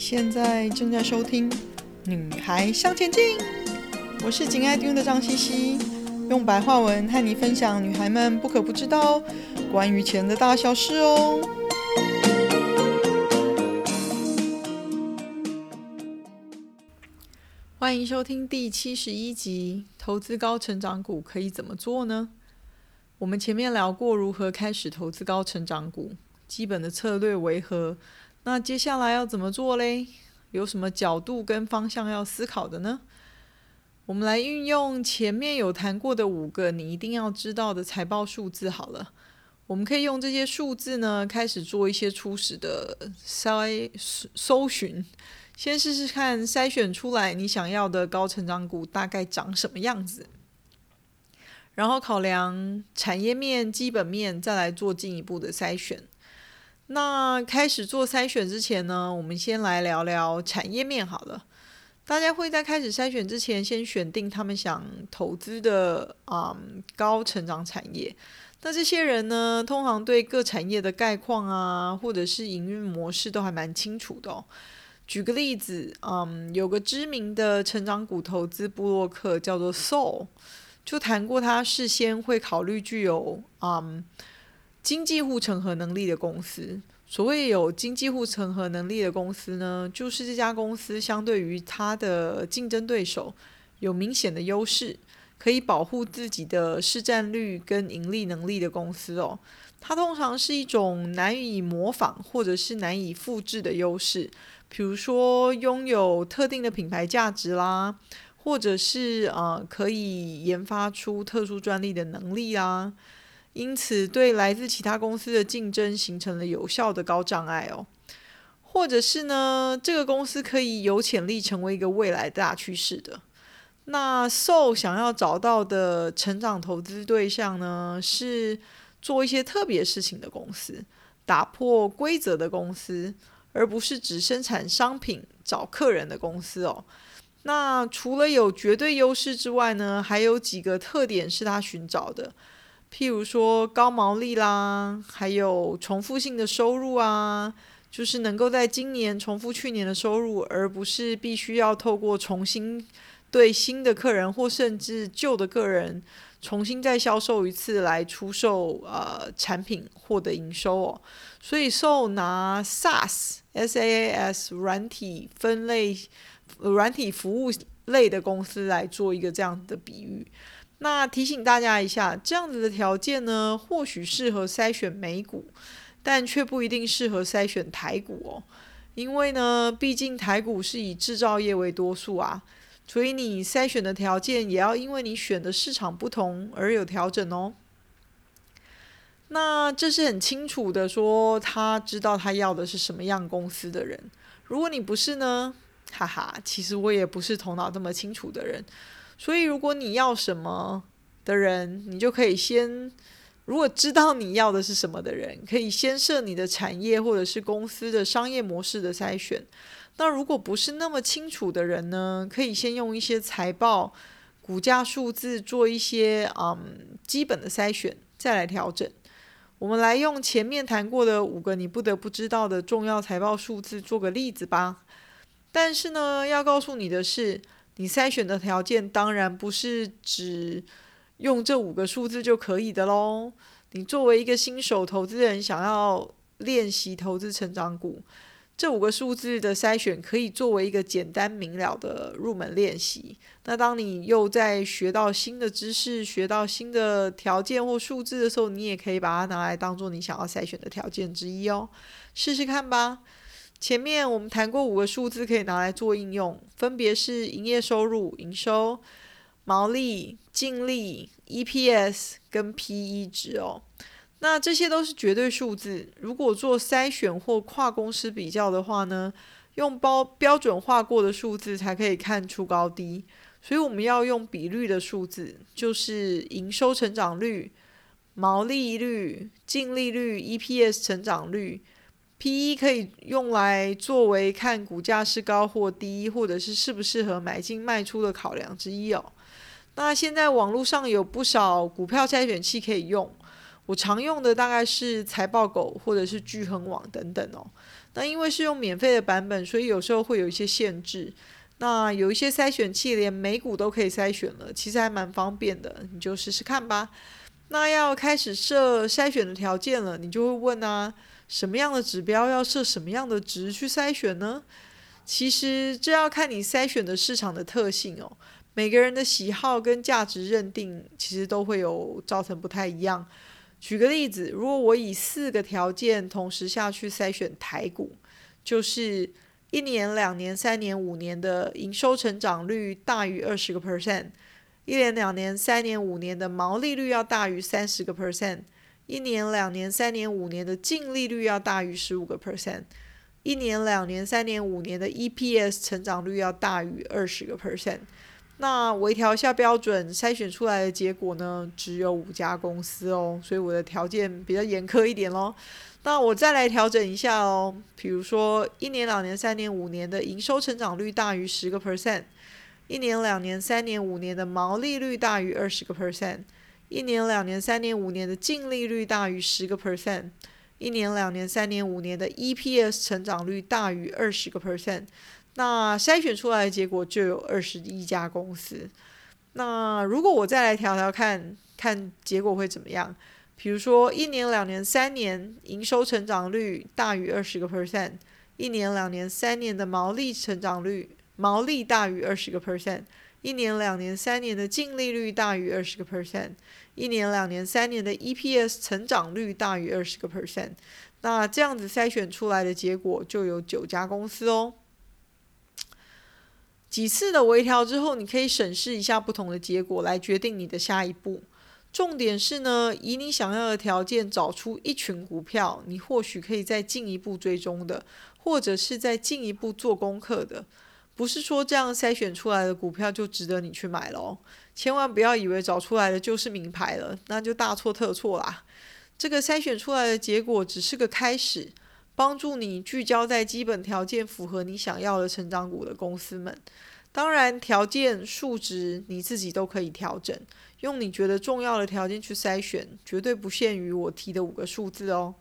现在正在收听《女孩向前进》，我是紧爱听的张茜茜，用白话文和你分享女孩们不可不知道关于钱的大小事哦。欢迎收听第七十一集：投资高成长股可以怎么做呢？我们前面聊过如何开始投资高成长股，基本的策略为何？那接下来要怎么做嘞？有什么角度跟方向要思考的呢？我们来运用前面有谈过的五个你一定要知道的财报数字好了。我们可以用这些数字呢，开始做一些初始的筛搜寻，先试试看筛选出来你想要的高成长股大概长什么样子，然后考量产业面、基本面，再来做进一步的筛选。那开始做筛选之前呢，我们先来聊聊产业面好了。大家会在开始筛选之前，先选定他们想投资的啊、嗯、高成长产业。那这些人呢，通常对各产业的概况啊，或者是营运模式都还蛮清楚的。举个例子，嗯，有个知名的成长股投资部落客叫做 Soul，就谈过他事先会考虑具有嗯。经济护城河能力的公司，所谓有经济护城河能力的公司呢，就是这家公司相对于它的竞争对手有明显的优势，可以保护自己的市占率跟盈利能力的公司哦。它通常是一种难以模仿或者是难以复制的优势，比如说拥有特定的品牌价值啦，或者是呃可以研发出特殊专利的能力啦。因此，对来自其他公司的竞争形成了有效的高障碍哦，或者是呢，这个公司可以有潜力成为一个未来大趋势的。那 SO 想要找到的成长投资对象呢，是做一些特别事情的公司，打破规则的公司，而不是只生产商品找客人的公司哦。那除了有绝对优势之外呢，还有几个特点是他寻找的。譬如说高毛利啦，还有重复性的收入啊，就是能够在今年重复去年的收入，而不是必须要透过重新对新的客人或甚至旧的客人重新再销售一次来出售呃产品获得营收哦。所以受拿 SaaS S A A S 软体分类软体服务类的公司来做一个这样的比喻。那提醒大家一下，这样子的条件呢，或许适合筛选美股，但却不一定适合筛选台股哦。因为呢，毕竟台股是以制造业为多数啊，所以你筛选的条件也要因为你选的市场不同而有调整哦。那这是很清楚的说，他知道他要的是什么样公司的人。如果你不是呢，哈哈，其实我也不是头脑这么清楚的人。所以，如果你要什么的人，你就可以先，如果知道你要的是什么的人，可以先设你的产业或者是公司的商业模式的筛选。那如果不是那么清楚的人呢，可以先用一些财报、股价数字做一些嗯基本的筛选，再来调整。我们来用前面谈过的五个你不得不知道的重要财报数字做个例子吧。但是呢，要告诉你的是。你筛选的条件当然不是只用这五个数字就可以的喽。你作为一个新手投资人，想要练习投资成长股，这五个数字的筛选可以作为一个简单明了的入门练习。那当你又在学到新的知识、学到新的条件或数字的时候，你也可以把它拿来当做你想要筛选的条件之一哦。试试看吧。前面我们谈过五个数字可以拿来做应用，分别是营业收入、营收、毛利、净利、EPS 跟 PE 值哦。那这些都是绝对数字。如果做筛选或跨公司比较的话呢，用包标准化过的数字才可以看出高低。所以我们要用比率的数字，就是营收成长率、毛利率、净利率、EPS 成长率。P/E 可以用来作为看股价是高或低，或者是适不适合买进卖出的考量之一哦。那现在网络上有不少股票筛选器可以用，我常用的大概是财报狗或者是巨恒网等等哦。那因为是用免费的版本，所以有时候会有一些限制。那有一些筛选器连美股都可以筛选了，其实还蛮方便的，你就试试看吧。那要开始设筛选的条件了，你就会问啊，什么样的指标要设什么样的值去筛选呢？其实这要看你筛选的市场的特性哦。每个人的喜好跟价值认定其实都会有造成不太一样。举个例子，如果我以四个条件同时下去筛选台股，就是一年、两年、三年、五年的营收成长率大于二十个 percent，一年、两年、三年、五年的毛利率要大于三十个 percent，一年、两年、三年、五年的净利率要大于十五个 percent，一年、两年、三年、五年的 EPS 成长率要大于二十个 percent。那微调一下标准，筛选出来的结果呢，只有五家公司哦，所以我的条件比较严苛一点咯。那我再来调整一下哦，比如说一年、两年、三年、五年的营收成长率大于十个 percent，一年、两年、三年、五年的毛利率大于二十个 percent，一年、两年、三年、五年的净利率大于十个 percent，一年、两年、三年、五年的 EPS 成长率大于二十个 percent。那筛选出来的结果就有二十一家公司。那如果我再来调调看，看结果会怎么样？比如说一年、两年、三年营收成长率大于二十个 percent，一年、两年、三年的毛利成长率毛利大于二十个 percent，一年、两年、三年的净利率大于二十个 percent，一年、两年、三年的 EPS 成长率大于二十个 percent。那这样子筛选出来的结果就有九家公司哦。几次的微调之后，你可以审视一下不同的结果，来决定你的下一步。重点是呢，以你想要的条件找出一群股票，你或许可以再进一步追踪的，或者是再进一步做功课的。不是说这样筛选出来的股票就值得你去买喽。千万不要以为找出来的就是名牌了，那就大错特错啦。这个筛选出来的结果只是个开始。帮助你聚焦在基本条件符合你想要的成长股的公司们。当然，条件数值你自己都可以调整，用你觉得重要的条件去筛选，绝对不限于我提的五个数字哦。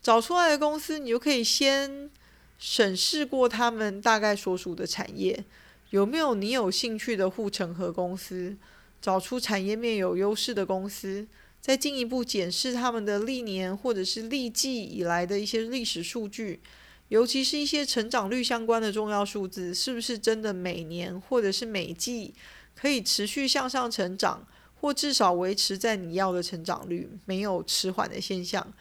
找出来的公司，你就可以先审视过他们大概所属的产业，有没有你有兴趣的护城河公司，找出产业面有优势的公司。再进一步检视他们的历年或者是历季以来的一些历史数据，尤其是一些成长率相关的重要数字，是不是真的每年或者是每季可以持续向上成长，或至少维持在你要的成长率，没有迟缓的现象？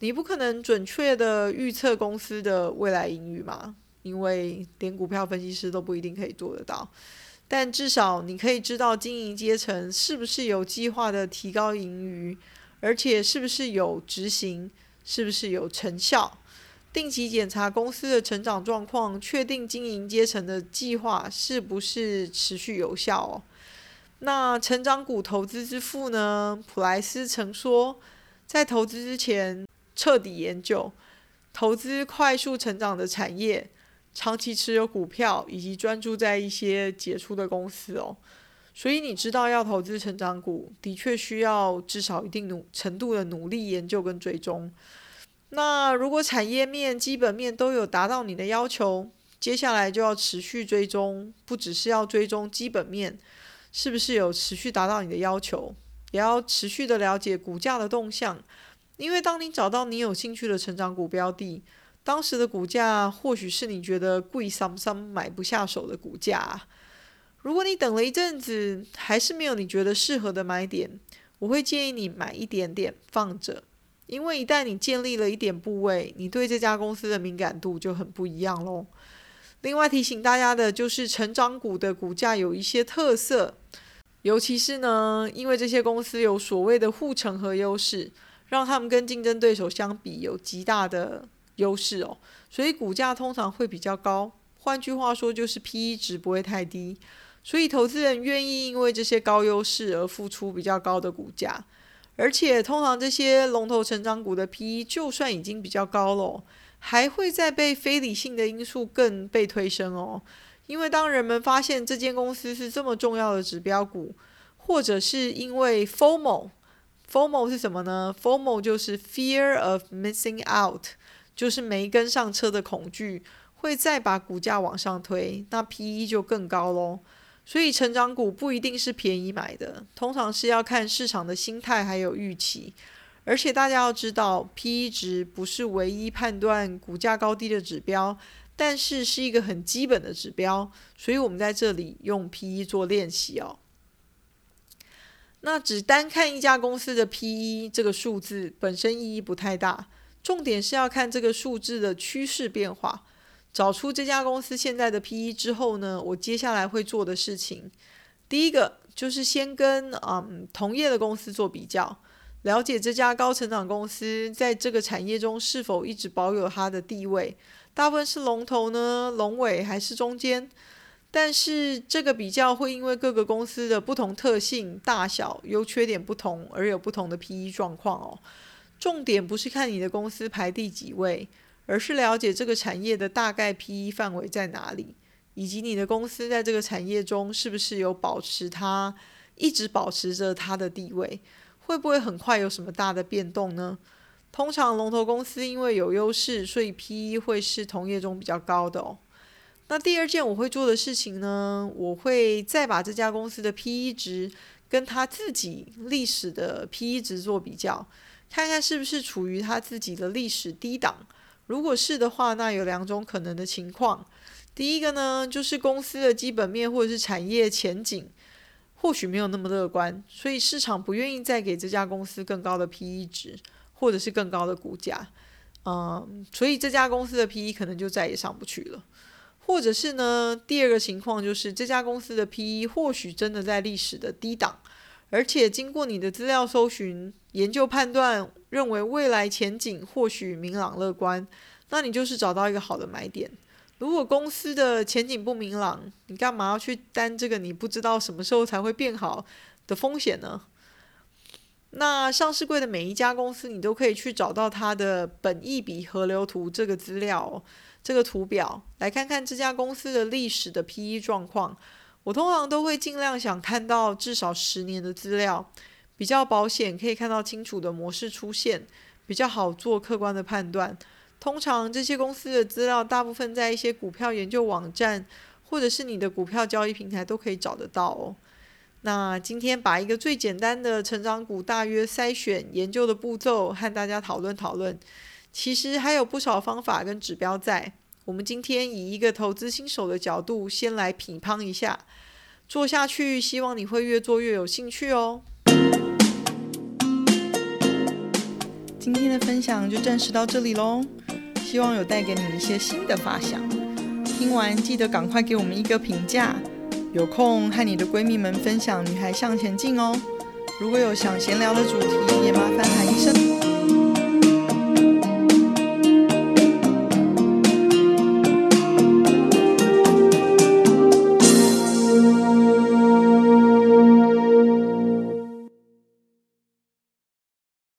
你不可能准确的预测公司的未来盈余嘛，因为连股票分析师都不一定可以做得到。但至少你可以知道经营阶层是不是有计划的提高盈余，而且是不是有执行，是不是有成效。定期检查公司的成长状况，确定经营阶层的计划是不是持续有效哦。那成长股投资之父呢？普莱斯曾说，在投资之前彻底研究，投资快速成长的产业。长期持有股票，以及专注在一些杰出的公司哦，所以你知道要投资成长股，的确需要至少一定努程度的努力研究跟追踪。那如果产业面、基本面都有达到你的要求，接下来就要持续追踪，不只是要追踪基本面是不是有持续达到你的要求，也要持续的了解股价的动向，因为当你找到你有兴趣的成长股标的。当时的股价或许是你觉得贵桑桑买不下手的股价。如果你等了一阵子还是没有你觉得适合的买点，我会建议你买一点点放着，因为一旦你建立了一点部位，你对这家公司的敏感度就很不一样喽。另外提醒大家的就是，成长股的股价有一些特色，尤其是呢，因为这些公司有所谓的护城河优势，让他们跟竞争对手相比有极大的。优势哦，所以股价通常会比较高。换句话说，就是 PE 值不会太低，所以投资人愿意因为这些高优势而付出比较高的股价。而且，通常这些龙头成长股的 PE 就算已经比较高了，还会再被非理性的因素更被推升哦。因为当人们发现这间公司是这么重要的指标股，或者是因为 FOMO FOMO 是什么呢？FOMO 就是 fear of missing out，就是没跟上车的恐惧，会再把股价往上推，那 PE 就更高喽。所以成长股不一定是便宜买的，通常是要看市场的心态还有预期。而且大家要知道，PE 值不是唯一判断股价高低的指标，但是是一个很基本的指标。所以我们在这里用 PE 做练习哦。那只单看一家公司的 PE 这个数字本身意义不太大，重点是要看这个数字的趋势变化。找出这家公司现在的 PE 之后呢，我接下来会做的事情，第一个就是先跟嗯同业的公司做比较，了解这家高成长公司在这个产业中是否一直保有它的地位，大部分是龙头呢、龙尾还是中间？但是这个比较会因为各个公司的不同特性、大小、优缺点不同而有不同的 PE 状况哦。重点不是看你的公司排第几位，而是了解这个产业的大概 PE 范围在哪里，以及你的公司在这个产业中是不是有保持它一直保持着它的地位，会不会很快有什么大的变动呢？通常龙头公司因为有优势，所以 PE 会是同业中比较高的哦。那第二件我会做的事情呢，我会再把这家公司的 PE 值跟他自己历史的 PE 值做比较，看看是不是处于他自己的历史低档。如果是的话，那有两种可能的情况。第一个呢，就是公司的基本面或者是产业前景或许没有那么乐观，所以市场不愿意再给这家公司更高的 PE 值或者是更高的股价。嗯，所以这家公司的 PE 可能就再也上不去了。或者是呢，第二个情况就是这家公司的 PE 或许真的在历史的低档，而且经过你的资料搜寻、研究判断，认为未来前景或许明朗乐观，那你就是找到一个好的买点。如果公司的前景不明朗，你干嘛要去担这个你不知道什么时候才会变好的风险呢？那上市柜的每一家公司，你都可以去找到它的本益比河流图这个资料。这个图表来看看这家公司的历史的 PE 状况，我通常都会尽量想看到至少十年的资料，比较保险，可以看到清楚的模式出现，比较好做客观的判断。通常这些公司的资料大部分在一些股票研究网站或者是你的股票交易平台都可以找得到哦。那今天把一个最简单的成长股大约筛选研究的步骤和大家讨论讨论。其实还有不少方法跟指标在。我们今天以一个投资新手的角度，先来品乓一下，做下去，希望你会越做越有兴趣哦。今天的分享就暂时到这里喽，希望有带给你一些新的发想。听完记得赶快给我们一个评价，有空和你的闺蜜们分享《女孩向前进》哦。如果有想闲聊的主题，也麻烦喊一声。